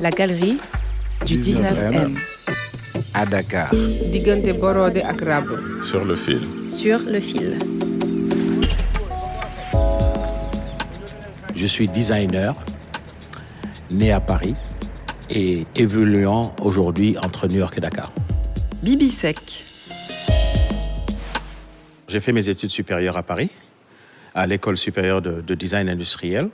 La galerie du 19M. À Dakar. diggante Borode ak Rab. Sur le fil. Sur le fil. Je suis designer, né à Paris et évoluant aujourd'hui entre New York et Dakar. Bibi Sec. J'ai fait mes études supérieures à Paris, à l'école supérieure de, de design industriel.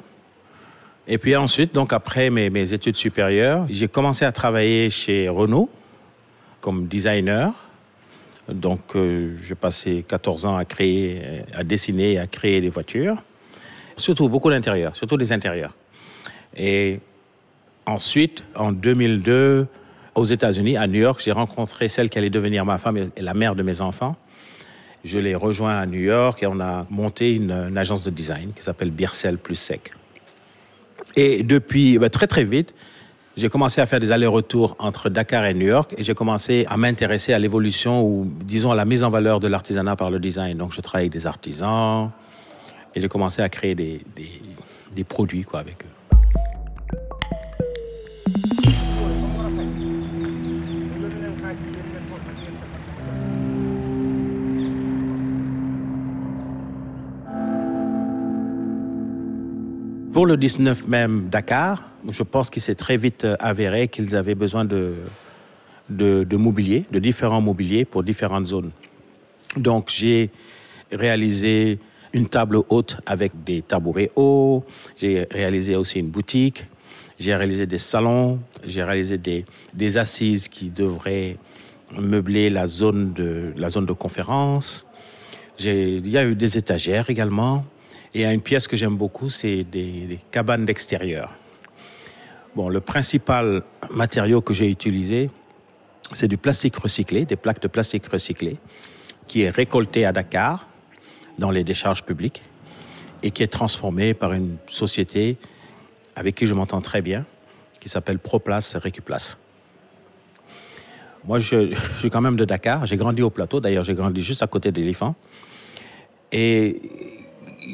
Et puis ensuite, donc après mes, études supérieures, j'ai commencé à travailler chez Renault comme designer. Donc euh, j'ai passé 14 ans à créer, à dessiner à créer des voitures. Surtout beaucoup d'intérieurs, surtout des intérieurs. Et ensuite, en 2002, aux États-Unis, à New York, j'ai rencontré celle qui allait devenir ma femme et la mère de mes enfants. Je l'ai rejoint à New York et on a monté une, une agence de design qui s'appelle Bircel plus Sec. Et depuis bah, très très vite, j'ai commencé à faire des allers-retours entre Dakar et New York et j'ai commencé à m'intéresser à l'évolution ou disons à la mise en valeur de l'artisanat par le design. Donc je travaille avec des artisans et j'ai commencé à créer des, des, des produits quoi avec eux. Pour le 19 même Dakar, je pense qu'il s'est très vite avéré qu'ils avaient besoin de, de, de, mobilier, de différents mobiliers pour différentes zones. Donc j'ai réalisé une table haute avec des tabourets hauts, j'ai réalisé aussi une boutique, j'ai réalisé des salons, j'ai réalisé des, des assises qui devraient meubler la zone de, la zone de conférence. Il y a eu des étagères également. Et a une pièce que j'aime beaucoup, c'est des, cabanes d'extérieur. Bon, le principal matériau que j'ai utilisé, c'est du plastique recyclé, des plaques de plastique recyclé, qui est récolté à Dakar, dans les décharges publiques, et qui est transformé par une société avec qui je m'entends très bien, qui s'appelle Proplace Récuplace. Moi, je, je, suis quand même de Dakar. J'ai grandi au plateau. D'ailleurs, j'ai grandi juste à côté d'éléphants. Et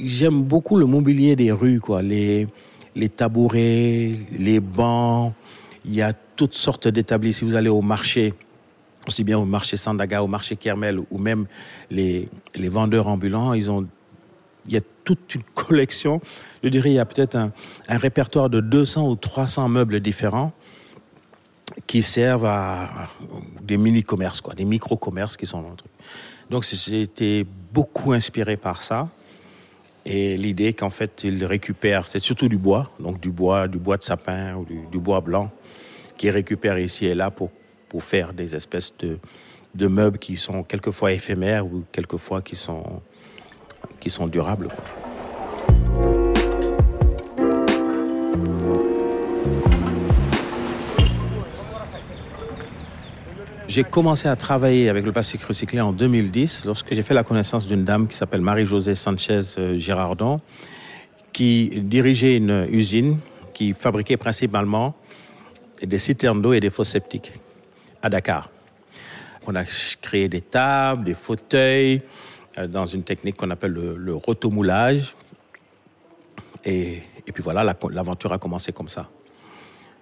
j'aime beaucoup le mobilier des rues, quoi. Les, les tabourets, les bancs. Il y a toutes sortes d'établis. Si vous allez au marché, aussi bien au marché Sandaga, au marché Kermel, ou même les, les vendeurs ambulants, ils ont, il y a toute une collection. Je dirais, il y a peut-être un, répertoire de 200 ou 300 meubles différents qui servent à des mini-commerces, quoi, des micro-commerces qui sont dans le truc. Donc, j'ai été beaucoup inspiré par ça. Et l'idée qu'en fait, ils récupèrent, c'est surtout du bois, donc du bois, du bois de sapin ou du, bois blanc, qui récupèrent ici et là pour, faire des espèces de, meubles qui sont quelquefois éphémères ou quelquefois qui sont, durables. J'ai commencé à travailler avec le plastique recyclé en 2010 lorsque j'ai fait la connaissance d'une dame qui s'appelle Marie-Josée Sanchez Girardon qui dirigeait une usine qui fabriquait principalement des citernes d'eau et des fosses septiques à Dakar. On a créé des tables, des fauteuils dans une technique qu'on appelle le, le rotomoulage. Et puis voilà, l'aventure a commencé comme ça.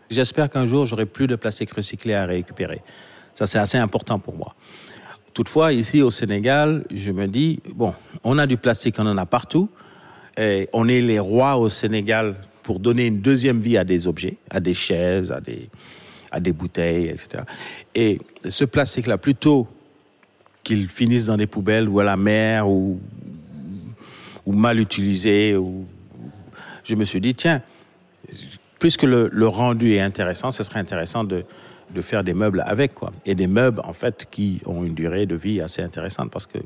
J'espère qu'un jour, j'aurai plus de plastique recyclé à récupérer. Ça, c'est assez important pour moi. Toutefois, ici au Sénégal, je me dis, bon, on a du plastique, on en a partout. Et on est les rois au Sénégal pour donner une deuxième vie à des objets, à des chaises, à des, à des bouteilles, etc. Et ce plastique-là, plutôt qu'il finisse dans des poubelles ou à la mer ou, mal utilisé, je me suis dit, tiens, puisque le rendu est intéressant, ce serait intéressant de, de faire des meubles avec, quoi. Et des meubles, en fait, qui ont une durée de vie assez intéressante parce que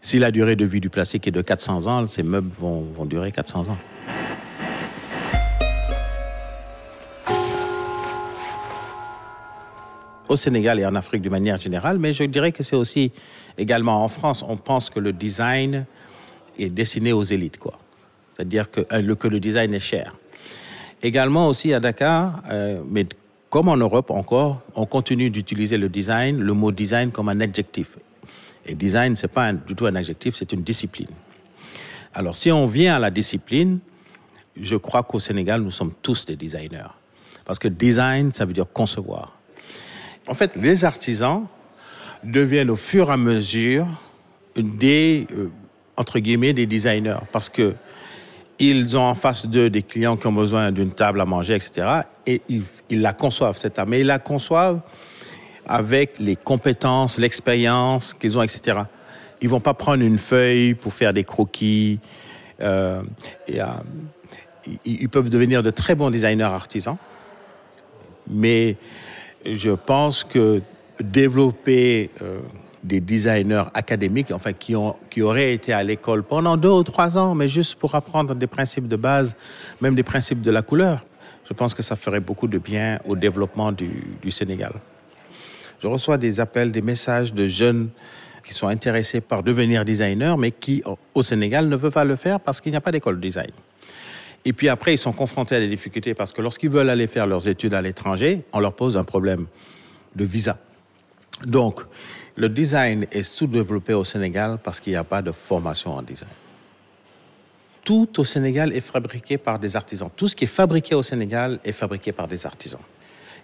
si la durée de vie du plastique est de 400 ans, ces meubles vont, vont durer 400 ans. Au Sénégal et en Afrique d'une manière générale, mais je dirais que c'est aussi également en France. On pense que le design est destiné aux élites, quoi. C'est-à-dire que, euh, que le design est cher. Également aussi à Dakar, euh, mais comme en Europe encore, on continue d'utiliser le design, le mot design comme un adjectif. Et design, c'est pas du tout un adjectif, c'est une discipline. Alors, si on vient à la discipline, je crois qu'au Sénégal, nous sommes tous des designers. Parce que design, ça veut dire concevoir. En fait, les artisans deviennent au fur et à mesure des, euh, entre guillemets, des designers. Parce que ils ont en face d'eux des clients qui ont besoin d'une table à manger, etc. Et ils, la conçoivent, cette table. Mais ils la conçoivent avec les compétences, l'expérience qu'ils ont, etc. Ils vont pas prendre une feuille pour faire des croquis. Euh, euh, ils, ils peuvent devenir de très bons designers artisans. Mais je pense que développer euh, des designers académiques, enfin qui, ont, qui auraient été à l'école pendant deux ou trois ans, mais juste pour apprendre des principes de base, même des principes de la couleur, je pense que ça ferait beaucoup de bien au développement du, du Sénégal. Je reçois des appels, des messages de jeunes qui sont intéressés par devenir designers, mais qui, au Sénégal, ne peuvent pas le faire parce qu'il n'y a pas d'école de design. Et puis après, ils sont confrontés à des difficultés parce que lorsqu'ils veulent aller faire leurs études à l'étranger, on leur pose un problème de visa. Donc, le design est sous-développé au Sénégal parce qu'il n'y a pas de formation en design. Tout au Sénégal est fabriqué par des artisans. Tout ce qui est fabriqué au Sénégal est fabriqué par des artisans.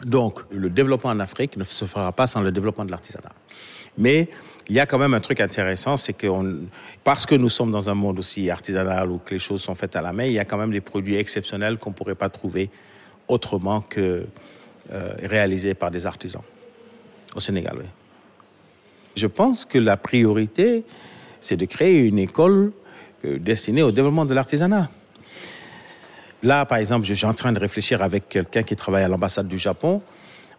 Donc, le développement en Afrique ne se fera pas sans le développement de l'artisanat. Mais il y a quand même un truc intéressant, c'est que on, parce que nous sommes dans un monde aussi artisanal où les choses sont faites à la main, il y a quand même des produits exceptionnels qu'on ne pourrait pas trouver autrement que euh, réalisés par des artisans au Sénégal. Oui. Je pense que la priorité, c'est de créer une école euh, destinée au développement de l'artisanat. Là, par exemple, je suis en train de réfléchir avec quelqu'un qui travaille à l'ambassade du Japon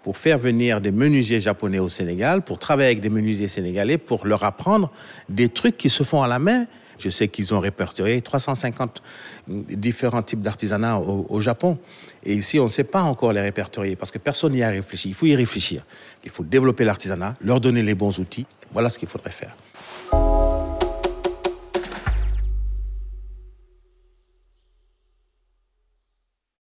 pour faire venir des menuisiers japonais au Sénégal, pour travailler avec des menuisiers sénégalais, pour leur apprendre des trucs qui se font à la main. Je sais qu'ils ont répertorié 350 différents types d'artisanat au, au, Japon. Et ici, on ne sait pas encore les répertorier parce que personne n'y a réfléchi. Il faut y réfléchir. Il faut développer l'artisanat, leur donner les bons outils. Voilà ce qu'il faudrait faire.